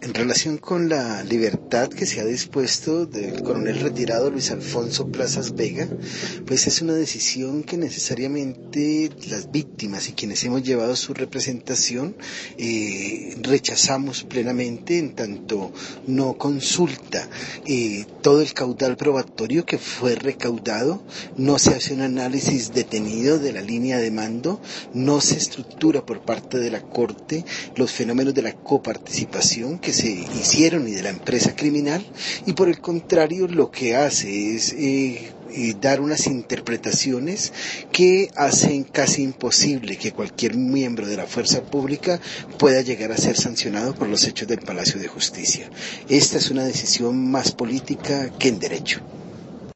en relación con la libertad que se ha dispuesto del coronel retirado Luis Alfonso Plazas Vega, pues es una decisión que necesariamente las víctimas y quienes hemos llevado su representación eh, rechazamos plenamente en tanto no consulta eh, todo el caudal probatorio que fue recaudado, no se hace un análisis detenido de la línea de mando, no se estructura por parte de la Corte los fenómenos de la coparticipación que se hicieron y de la empresa criminal y por el contrario lo que hace es eh, eh, dar unas interpretaciones que hacen casi imposible que cualquier miembro de la fuerza pública pueda llegar a ser sancionado por los hechos del Palacio de Justicia. Esta es una decisión más política que en derecho.